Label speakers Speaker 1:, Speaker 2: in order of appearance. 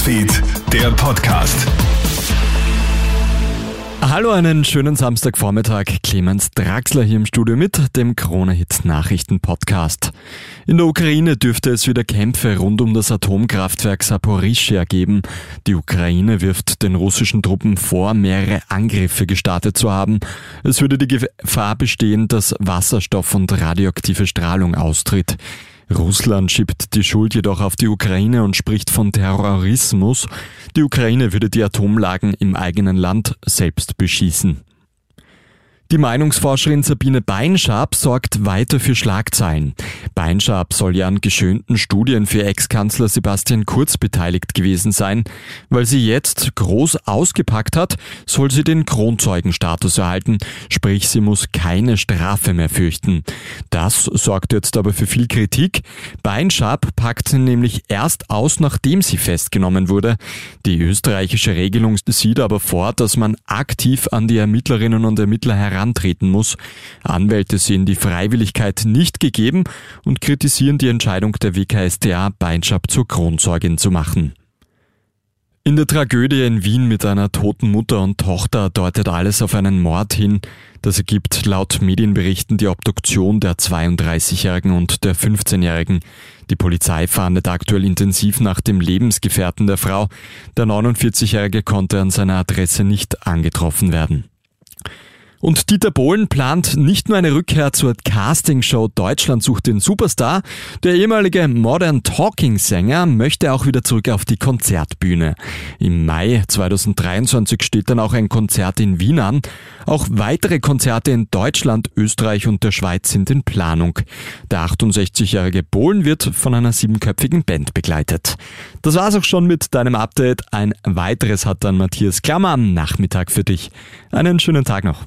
Speaker 1: Newsfeed, der Podcast.
Speaker 2: Hallo, einen schönen Samstagvormittag. Clemens Draxler hier im Studio mit dem Krone-Hit Nachrichten Podcast. In der Ukraine dürfte es wieder Kämpfe rund um das Atomkraftwerk Saporischia geben. Die Ukraine wirft den russischen Truppen vor, mehrere Angriffe gestartet zu haben. Es würde die Gefahr bestehen, dass Wasserstoff und radioaktive Strahlung austritt. Russland schiebt die Schuld jedoch auf die Ukraine und spricht von Terrorismus. Die Ukraine würde die Atomlagen im eigenen Land selbst beschießen. Die Meinungsforscherin Sabine Beinschab sorgt weiter für Schlagzeilen. Beinschab soll ja an geschönten Studien für Ex-Kanzler Sebastian Kurz beteiligt gewesen sein. Weil sie jetzt groß ausgepackt hat, soll sie den Kronzeugenstatus erhalten, sprich sie muss keine Strafe mehr fürchten. Das sorgt jetzt aber für viel Kritik. Beinschab packt nämlich erst aus, nachdem sie festgenommen wurde. Die österreichische Regelung sieht aber vor, dass man aktiv an die Ermittlerinnen und Ermittler heran herantreten muss. Anwälte sehen die Freiwilligkeit nicht gegeben kritisieren die Entscheidung der WKStA, Beinschab zur Kronzeugin zu machen. In der Tragödie in Wien mit einer toten Mutter und Tochter deutet alles auf einen Mord hin. Das ergibt laut Medienberichten die Obduktion der 32-Jährigen und der 15-Jährigen. Die Polizei fahndet aktuell intensiv nach dem Lebensgefährten der Frau. Der 49-Jährige konnte an seiner Adresse nicht angetroffen werden. Und Dieter Bohlen plant nicht nur eine Rückkehr zur Castingshow Deutschland sucht den Superstar, der ehemalige Modern Talking Sänger möchte auch wieder zurück auf die Konzertbühne. Im Mai 2023 steht dann auch ein Konzert in Wien an. Auch weitere Konzerte in Deutschland, Österreich und der Schweiz sind in Planung. Der 68-jährige Bohlen wird von einer siebenköpfigen Band begleitet. Das war's auch schon mit deinem Update. Ein weiteres hat dann Matthias Klammer am Nachmittag für dich. Einen schönen Tag noch.